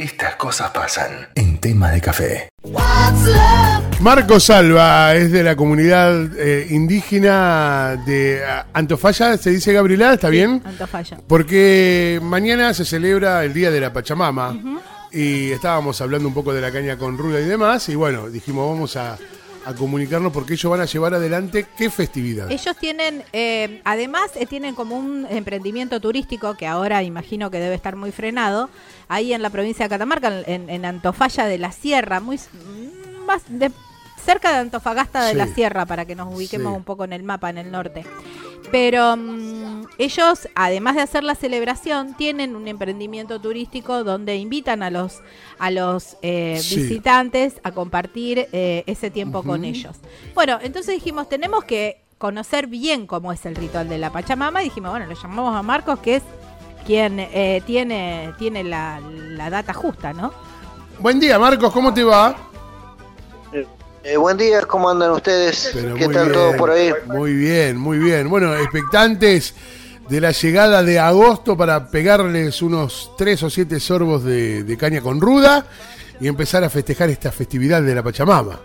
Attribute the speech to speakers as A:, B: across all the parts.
A: Estas cosas pasan en tema de café.
B: Marco Salva es de la comunidad eh, indígena de ah, Antofalla, se dice Gabriela, ¿está bien?
C: Antofalla.
B: Porque mañana se celebra el Día de la Pachamama y estábamos hablando un poco de la caña con ruda y demás y bueno, dijimos vamos a, a comunicarnos porque ellos van a llevar adelante qué festividad.
C: Ellos tienen, eh, además, eh, tienen como un emprendimiento turístico que ahora imagino que debe estar muy frenado, ahí en la provincia de Catamarca, en, en Antofalla de la Sierra, muy s- más de, cerca de Antofagasta de
B: Sí.
C: la Sierra, para que nos ubiquemos
B: Sí.
C: un poco en el mapa, en el norte. Pero mm, ellos, además de hacer la celebración, tienen un emprendimiento turístico donde invitan a los a los eh,
B: Sí.
C: visitantes a compartir eh, ese tiempo con ellos. Bueno, entonces dijimos, tenemos que conocer bien cómo es el ritual de la Pachamama y dijimos, bueno, le llamamos a Marcos, que es quien eh, tiene, tiene la, la data justa, ¿no?
B: Buen día Marcos, ¿cómo te va?
D: Eh, buen día, ¿cómo andan ustedes?
B: Pero
D: ¿Qué tal todo por ahí?
B: Muy bien, muy bien. Bueno, expectantes de la llegada de agosto para pegarles unos tres o siete sorbos de, de caña con ruda y empezar a festejar esta festividad de la Pachamama.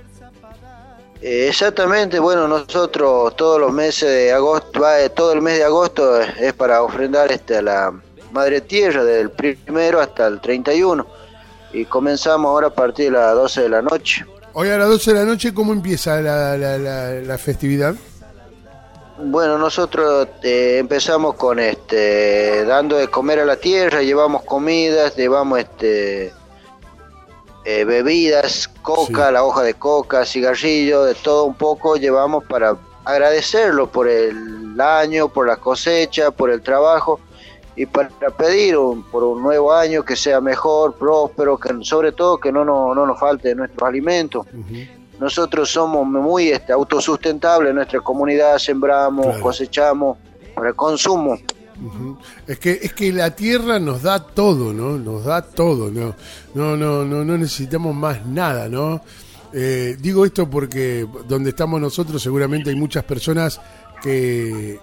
D: Eh, exactamente, bueno, nosotros todos los meses de agosto, va, eh, todo el mes de agosto es para ofrendar este, a la Madre Tierra del primero hasta el 31 y comenzamos ahora a partir de las 12 de la noche.
B: Hoy a las 12 de la noche, ¿cómo empieza la, la- la- la festividad?
D: Bueno, nosotros eh, empezamos con este dando de comer a la tierra, llevamos comidas, llevamos este eh, bebidas, coca,
B: Sí.
D: la hoja de coca, cigarrillo, de todo un poco llevamos para agradecerlo por el año, por la cosecha, por el trabajo y para pedir un- por un nuevo año que sea mejor, próspero, que sobre todo que no, no, no nos falte nuestros alimentos. Nosotros somos muy este, autosustentables en nuestra comunidad, sembramos,
B: Claro.
D: cosechamos para el consumo.
B: Es que es que la tierra nos da todo, ¿no? Nos da todo, ¿no? No, no, no, no necesitamos más nada, ¿no? Eh, digo esto porque donde estamos nosotros seguramente hay muchas personas que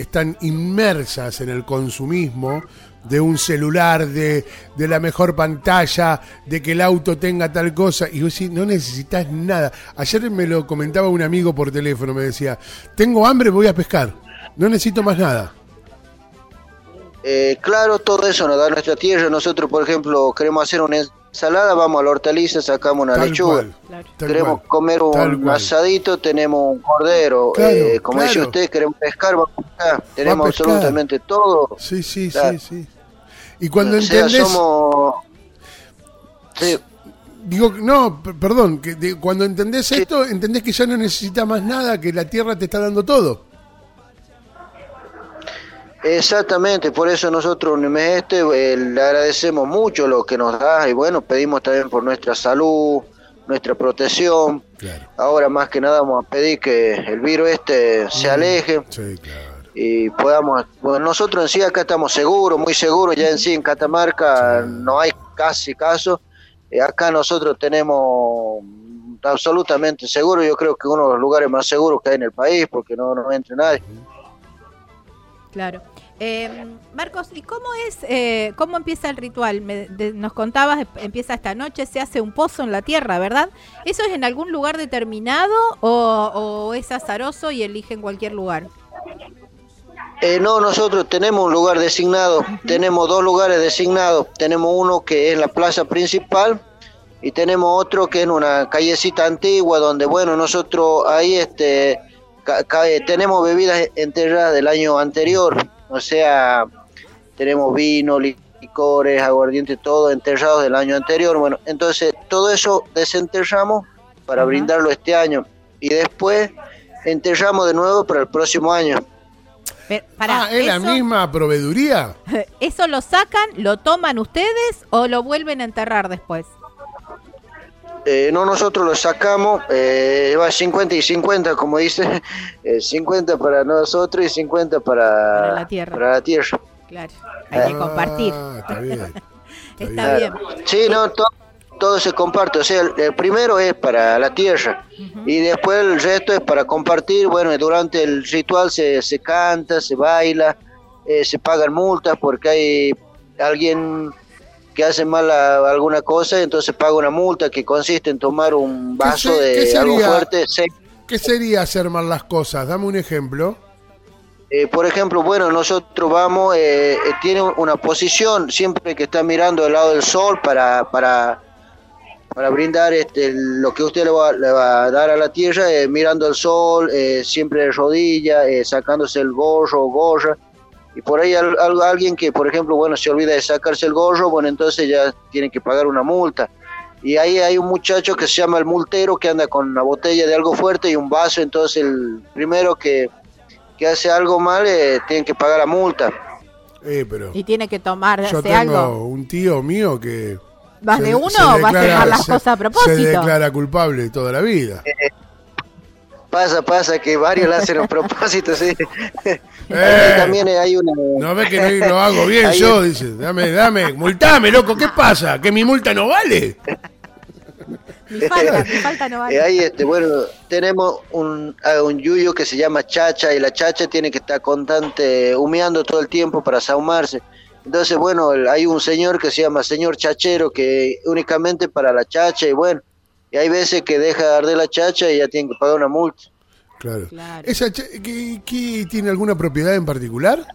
B: están inmersas en el consumismo de un celular, de, de la mejor pantalla, de que el auto tenga tal cosa, y vos decís, no necesitas nada. Ayer me lo comentaba un amigo por teléfono, me decía, tengo hambre, voy a pescar, no necesito más nada.
D: Eh, claro, todo eso nos da nuestra tierra. Nosotros, por ejemplo, queremos hacer una ensalada, vamos a la hortaliza, sacamos una
B: Tal
D: lechuga.
B: cual, tal
D: queremos
B: cual,
D: comer un asadito, tenemos un cordero.
B: Claro,
D: eh, como dice
B: claro.
D: usted, queremos pescar, vamos a pescar. Tenemos
B: pescar.
D: absolutamente todo.
B: Sí, sí,
D: Claro.
B: sí, sí. Y cuando
D: o sea,
B: entendés,
D: somos... Sí,
B: digo, no, perdón, que de- cuando entendés esto, entendés que ya no necesitas más nada, que la tierra te está dando todo.
D: Exactamente, por eso nosotros en el mes este eh, le agradecemos mucho lo que nos da y bueno, pedimos también por nuestra salud, nuestra protección.
B: Claro.
D: Ahora más que nada vamos a pedir que el virus este se aleje
B: Sí, claro.
D: y podamos, bueno, nosotros en sí acá estamos seguros, muy seguros, ya en sí en Catamarca no hay casi caso, Eh, acá nosotros tenemos absolutamente seguro, yo creo que uno de los lugares más seguros que hay en el país porque no, no entra nadie.
C: Claro. Eh, Marcos, ¿y cómo es, eh, cómo empieza el ritual? Me- de- nos contabas, em- empieza esta noche, se hace un pozo en la tierra, ¿verdad? ¿Eso es en algún lugar determinado o, o es azaroso y elige en cualquier lugar?
D: Eh, no, nosotros tenemos un lugar designado, tenemos dos lugares designados, tenemos uno que es la plaza principal y tenemos otro que es una callecita antigua donde, bueno, nosotros ahí este, tenemos bebidas enterradas del año anterior, o sea, tenemos vino, licores, aguardiente, todo enterrados del año anterior, bueno, entonces todo eso desenterramos para brindarlo este año y después enterramos de nuevo para el próximo año.
B: Ah, ¿es la
C: ¿eso-
B: misma proveeduría?
C: ¿Eso lo sacan, lo toman ustedes o lo vuelven a enterrar después?
D: Eh, no, nosotros lo sacamos, eh, va 50 y 50, como dice, eh, 50 para nosotros y 50 para,
C: Para la tierra.
D: para la tierra.
C: Claro, hay que compartir.
B: Ah, está bien.
C: Está bien.
D: Sí, no, to- todo se comparte, o sea, el, el primero es para la tierra y después el resto es para compartir, bueno, durante el ritual se, se canta, se baila, eh, se pagan multas porque hay alguien que que hace mal a- alguna cosa, entonces paga una multa que consiste en tomar un vaso
B: se-
D: de algo
B: sería?
D: fuerte. seco.
B: ¿Qué sería hacer mal las cosas? Dame un ejemplo.
D: Eh, por ejemplo, bueno, nosotros vamos, eh, eh, tiene una posición siempre que está mirando al lado del sol para, para, para brindar este, lo que usted le va, le va a dar a la tierra, eh, mirando al sol, siempre de rodilla, sacándose el gorro o gorra. Y por ahí al- al- alguien que, por ejemplo, bueno, se olvida de sacarse el gorro, bueno, entonces ya tiene que pagar una multa. Y ahí hay un muchacho que se llama el multero que anda con una botella de algo fuerte y un vaso, entonces el primero que, que hace algo mal eh, tiene que pagar la multa.
B: Eh, pero
C: Y tiene que tomar
B: yo
C: hace
B: tengo
C: algo.
B: un tío mío que...
C: ¿Vas
B: se-
C: de uno
B: se
C: o vas a hacer las
B: se-
C: cosas a
B: Se
C: propósito?
B: declara culpable toda la vida.
D: Pasa, pasa que varios lo hacen a propósito, sí.
B: Eh.
D: También hay una...
B: No ves que no lo hago bien yo, dice. Dame, dame, multame, loco, ¿qué pasa? ¿Que mi multa no vale?
C: Mi falta, mi falta no
D: Eh,
C: vale.
D: ahí, este, bueno, tenemos un, a un yuyo que se llama chacha y la chacha tiene que estar constante humeando todo el tiempo para saumarse. Entonces, bueno, el- hay un señor que se llama señor chachero que únicamente para la chacha y bueno, y hay veces que deja de arder la chacha y ya tiene que pagar una multa.
B: Claro.
C: Claro.
B: ¿Esa cha- qué- qué- tiene alguna propiedad en particular?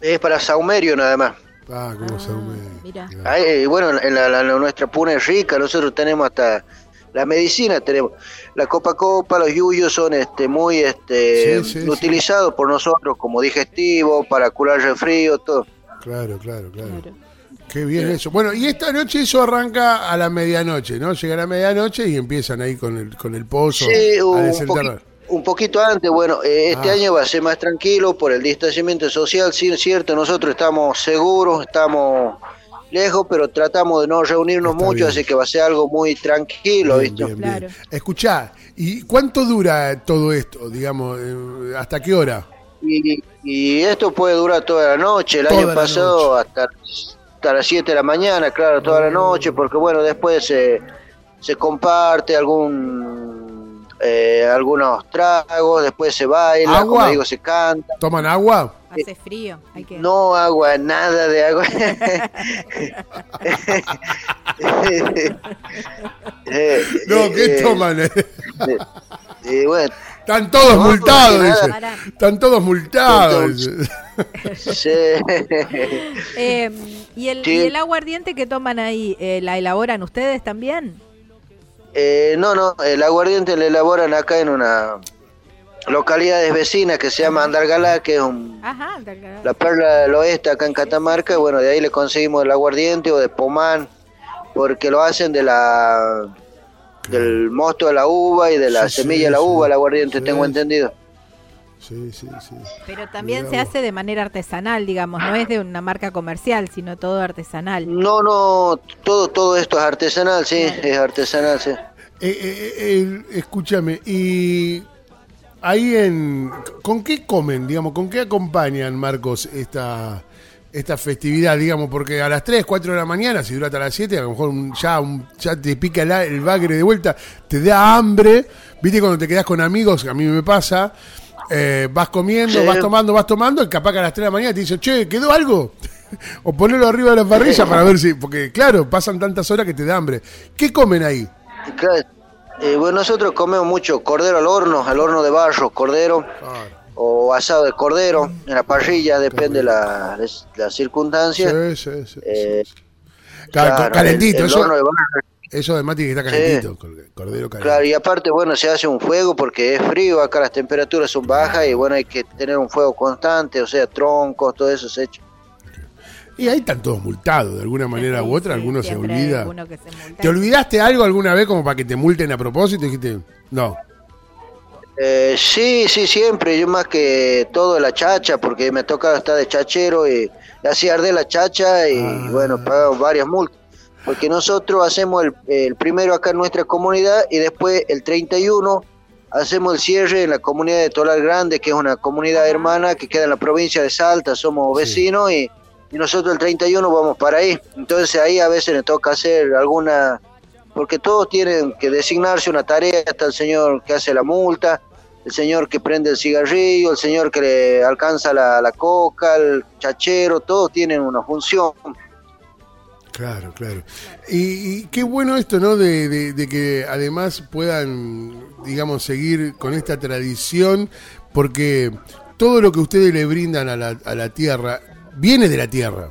D: Es para saumerio nada más.
B: Ah, cómo se hume.
C: mira.
D: Ay, eh, bueno, en la, la- la- nuestra puna es rica, nosotros tenemos hasta la medicina, tenemos la copa copa, los yuyos son este muy este
B: Sí, sí, sí.
D: utilizados por nosotros como digestivo, para curar resfrío, todo.
B: Claro, claro, claro.
C: Claro.
B: Qué bien eso. Bueno, y esta noche eso arranca a la medianoche, ¿no? Llega a la medianoche y empiezan ahí con el, con el pozo
D: Sí,
B: a
D: un, poqui- un poquito antes, bueno, eh, este
B: Ah.
D: año va a ser más tranquilo por el distanciamiento social, sí es cierto, nosotros estamos seguros, estamos lejos, pero tratamos de no reunirnos
B: Está
D: mucho,
B: bien.
D: así que va a ser algo muy tranquilo,
B: Bien,
D: ¿viste?
B: bien, bien.
C: Claro.
B: Escuchá, ¿y cuánto dura todo esto? Digamos, eh, ¿hasta qué hora?
D: Y, y esto puede durar toda la noche. El
B: Toda
D: año pasado hasta, hasta las 7 de la mañana, claro, toda la noche, porque bueno, después se, se comparte algún eh, algunos tragos, después se baila,
B: ¿Agua?
D: como digo, se canta.
B: ¿Toman agua?
C: Hace frío. Hay que...
D: No agua, nada de agua.
B: No, ¿qué toman?
D: eh, eh, bueno,
B: Están todos
D: No,
B: multados, dice. Están todos multados.
D: Entonces-. Sí.
C: Eh, ¿y, el,
D: Sí.
C: ¿Y el aguardiente que toman ahí, eh, la elaboran ustedes también?
D: Eh, no, no, el aguardiente lo elaboran acá en una localidad vecina que se llama Andargalá, que es un-
C: Ajá.
D: la perla del oeste acá en Catamarca. y Bueno, de ahí le conseguimos el aguardiente o de pomán, porque lo hacen de la del mosto de la uva y de la
B: Sí,
D: semilla
B: sí,
D: de la
B: sí.
D: uva, el aguardiente,
B: Sí,
D: tengo entendido.
B: Sí, sí, sí.
C: Pero también se hace de manera artesanal, digamos, no es de una marca comercial, sino todo artesanal.
D: No, no, todo todo esto es artesanal, sí,
C: Claro.
D: es artesanal, sí.
B: Eh, eh, eh, escúchame, y ahí en... ¿Con qué comen, digamos? ¿Con qué acompañan, Marcos, esta, esta festividad, digamos? Porque a las 3, 4 de la mañana, si dura hasta las 7, a lo mejor un- ya, un- ya te pica el, el bagre de vuelta, te da hambre. ¿Viste cuando te quedas con amigos? A mí me pasa. Eh, vas comiendo,
D: Sí.
B: vas tomando, vas tomando, y capaz que a las 3 de la mañana te dice, che, ¿quedó algo? o ponelo arriba de la parrilla para ver si... Porque, claro, pasan tantas horas que te da hambre. ¿Qué comen ahí?
D: Eh, bueno, nosotros comemos mucho cordero al horno, al horno de barro, cordero. o asado de cordero en la parrilla, depende de la, de la circunstancia.
B: Sí, sí, sí.
D: Eh, claro,
B: calentito,
D: el- el
B: eso,
D: horno de barro,
B: eso además tiene que estar calentito, col- cordero calentito.
D: claro, y aparte, bueno, se hace un fuego porque es frío, acá las temperaturas son bajas y bueno, hay que tener un fuego constante, o sea, troncos, todo eso se echa.
B: Y ahí están todos multados, de alguna manera
C: Sí,
B: u otra,
C: sí,
B: alguno se olvida.
C: que se.
B: ¿Te olvidaste algo alguna vez como para que te multen a propósito? Dijiste, no.
D: Eh, sí, sí, siempre, yo más que todo la chacha, porque me toca estar de chachero y así arde la chacha y
B: Ah.
D: bueno, pagamos varias multas. Porque nosotros hacemos el, el primero acá en nuestra comunidad y después el 31 hacemos el cierre en la comunidad de Tolar Grande, que es una comunidad hermana que queda en la provincia de Salta, somos
B: Sí.
D: vecinos y, y nosotros el 31 vamos para ahí. Entonces ahí a veces nos toca hacer alguna porque todos tienen que designarse una tarea, está el señor que hace la multa, el señor que prende el cigarrillo, el señor que le alcanza la, la coca, el chachero, todos tienen una función.
B: Claro, claro. Y, y qué bueno esto, ¿no? De, que además puedan, digamos, seguir con esta tradición, porque todo lo que ustedes le brindan a la, a la tierra viene de la tierra.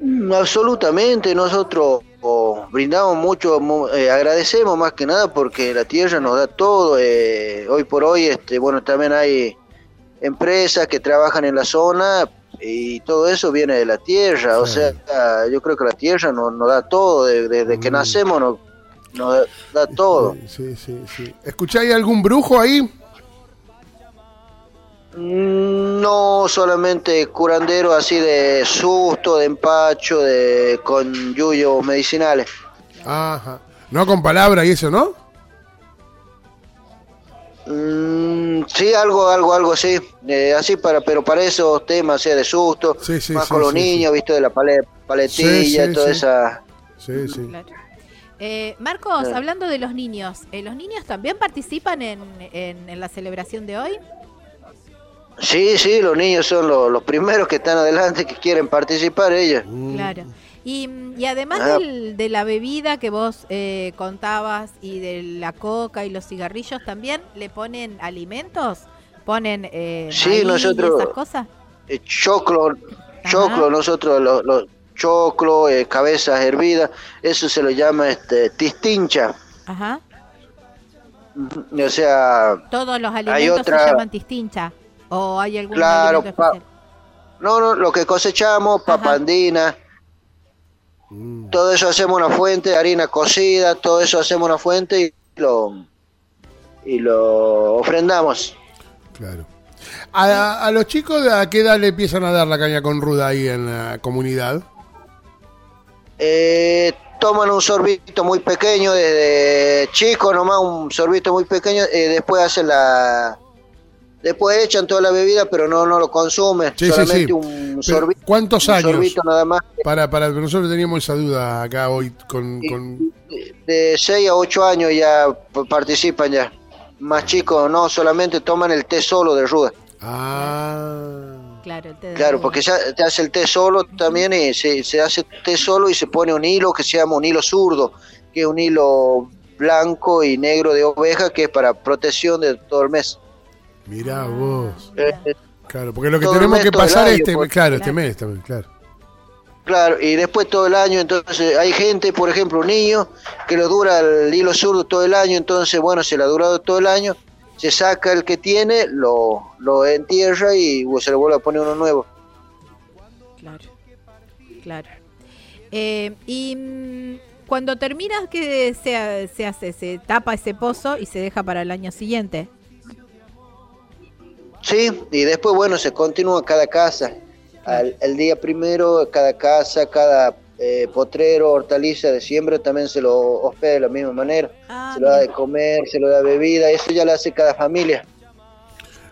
D: Mm, Absolutamente, nosotros oh, brindamos mucho, mu- eh, agradecemos más que nada porque la tierra nos da todo. eh, hoy por hoy, este, bueno, también hay empresas que trabajan en la zona y todo eso viene de la tierra. O sea, yo creo que la tierra nos, nos da todo, de- desde que
B: Mm.
D: nacemos nos, nos da, todo.
B: Sí, sí, sí. ¿Escucháis algún brujo ahí?
D: Mm, No solamente curandero así de susto, de empacho, de con yuyos medicinales.
B: Ajá. No con palabra y eso, ¿no?
D: Mm, sí, algo, algo, algo así. Eh, así para, pero para esos temas, sea de susto,
B: Sí, sí,
D: más
B: sí,
D: con los
B: sí,
D: niños, visto de la pale- paletilla,
B: Sí, sí,
D: toda
B: sí.
D: esa.
B: Sí, sí.
C: Claro. Eh, Marcos,
D: Sí.
C: hablando de los niños, eh, ¿los niños también participan en, en- en la celebración de hoy?
D: Sí, sí, los niños son los, los primeros que están adelante, que quieren participar ellos.
B: Mm.
C: Claro. Y, y además
D: Ah.
C: del- de la bebida que vos eh, contabas y de la coca y los cigarrillos, ¿también le ponen alimentos? ¿Ponen eh,
D: Sí, nosotros-
C: esas cosas?
D: Eh, choclo,
C: Ajá.
D: choclo, nosotros los, los choclo, eh, cabezas hervidas, eso se lo llama este tistincha.
C: Ajá.
D: O sea,
C: ¿Todos los alimentos
D: otra-
C: se llaman tistincha? ¿O hay algún
D: Claro, pa- no, no, lo que cosechamos, papandina. Todo eso hacemos una fuente, harina cocida, todo eso hacemos una fuente y lo y lo ofrendamos.
B: Claro. A, a los chicos, ¿a qué edad le empiezan a dar la caña con ruda ahí en la comunidad?
D: Eh, toman un sorbito muy pequeño desde chico, nomás un sorbito muy pequeño, eh, después hacen la después echan toda la bebida, pero no no lo consumen,
B: Sí, sí,
D: solamente
B: sí.
D: un sorbito.
B: ¿Cuántos
D: un
B: años?
D: sorbito nada más.
B: Para, para, nosotros teníamos esa duda acá hoy con... con-
D: De 6 a 8 años ya participan ya. Más chicos no, solamente toman el té solo de ruda.
B: Ah,
C: Claro, el té de
D: Claro, porque se, se hace el té solo también y se, se hace té solo y se pone un hilo que se llama un hilo zurdo, que es un hilo blanco y negro de oveja que es para protección de todo el mes.
B: Mirá vos.
D: Eh,
B: Claro, porque lo que tenemos
D: mes,
B: que pasar
D: año,
B: este,
D: pues.
B: claro, este mes también, claro.
D: claro, y después todo el año, entonces hay gente, por ejemplo, un niño que lo dura el hilo zurdo todo el año, entonces bueno, se lo ha durado todo el año, se saca el que tiene, lo, lo entierra y se le vuelve a poner uno nuevo.
C: Claro, claro. Eh, y mm, cuando terminas, ¿qué se, se hace? Se tapa ese pozo y se deja para el año siguiente.
D: Sí, y después, bueno, se continúa cada casa. Al, el día primero, cada casa, cada eh, potrero, hortaliza de siembra también se lo hospeda de la misma manera.
C: Ah,
D: se lo da de comer, se lo da bebida, eso ya lo hace cada familia.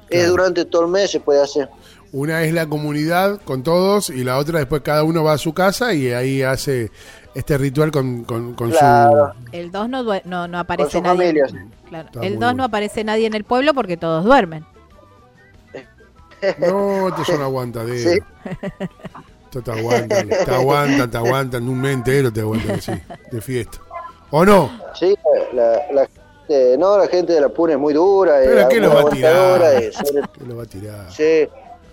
D: Es durante todo el mes se puede hacer.
B: Una es la comunidad con todos y la otra después cada uno va a su casa y ahí hace este ritual con, con, con
D: Claro.
C: El 2 no, no, no aparece nadie.
D: familias.
C: Claro. El
B: muy
C: 2
B: bien.
C: no aparece nadie en el pueblo porque todos duermen.
B: No, esto es una aguantadera.
D: Sí.
B: Esto te aguantan, te aguantan, te aguantan, un mes entero te aguantan así, de fiesta. ¿O no?
D: Sí, la, la gente, no, la gente de la Puna es muy dura,
B: ¿Pero a qué lo va a tirar?
D: y sobre,
B: ¿Qué lo va a tirar?
D: sí,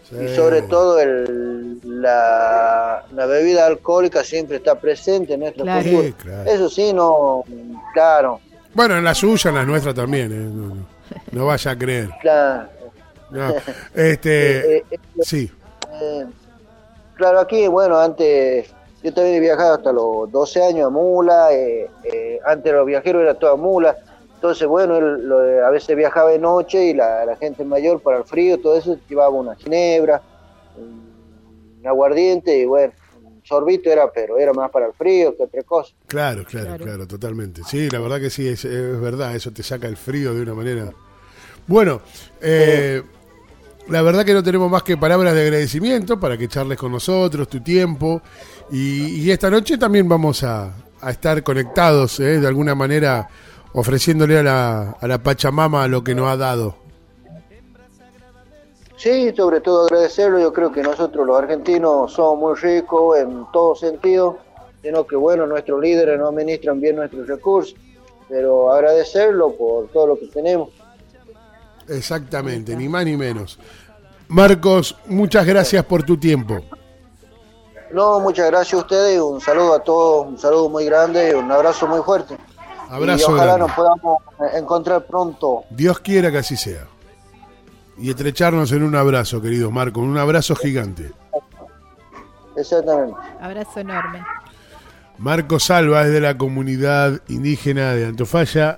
B: Sí.
D: y sobre todo el, la, la bebida alcohólica siempre está presente en nuestra
C: Claro.
D: cultura.
B: Sí, claro.
D: Eso sí, no, claro,
B: Bueno, en la suya, en la nuestra también, ¿eh? no, no, no vaya a creer.
D: claro.
B: No. Este,
D: Eh, eh,
B: sí,
D: eh, claro, aquí, bueno, antes, yo también he viajado hasta los 12 años a mula, eh, eh, antes los viajeros era toda mula, entonces, bueno, él, lo- a veces viajaba de noche y la, la gente mayor para el frío, todo eso, llevaba una ginebra, un aguardiente y bueno, un sorbito era, pero era más para el frío que otra cosa.
B: claro, claro,
C: Claro.
B: claro, totalmente. Sí, la verdad que sí, es, es verdad, eso te saca el frío de una manera. Bueno, eh, la verdad que no tenemos más que palabras de agradecimiento para que charles con nosotros, tu tiempo. Y, esta noche también vamos a, a estar conectados, ¿eh? de alguna manera, ofreciéndole a la, a la Pachamama lo que nos ha dado.
D: Sí, sobre todo agradecerlo. Yo creo que nosotros los argentinos somos muy ricos en todo sentido, sino que bueno, nuestros líderes no administran bien nuestros recursos, pero agradecerlo por todo lo que tenemos.
B: Exactamente, ni más ni menos. Marcos, muchas gracias por tu tiempo.
D: No, muchas gracias a ustedes, un saludo a todos, un saludo muy grande, un abrazo muy fuerte.
B: Abrazo
D: y ojalá
B: grande.
D: nos podamos encontrar pronto.
B: Dios quiera que así sea. Y estrecharnos en un abrazo, querido Marcos, un abrazo gigante.
D: Exactamente.
C: Abrazo enorme.
B: Marcos Salva es de la comunidad indígena de Antofalla.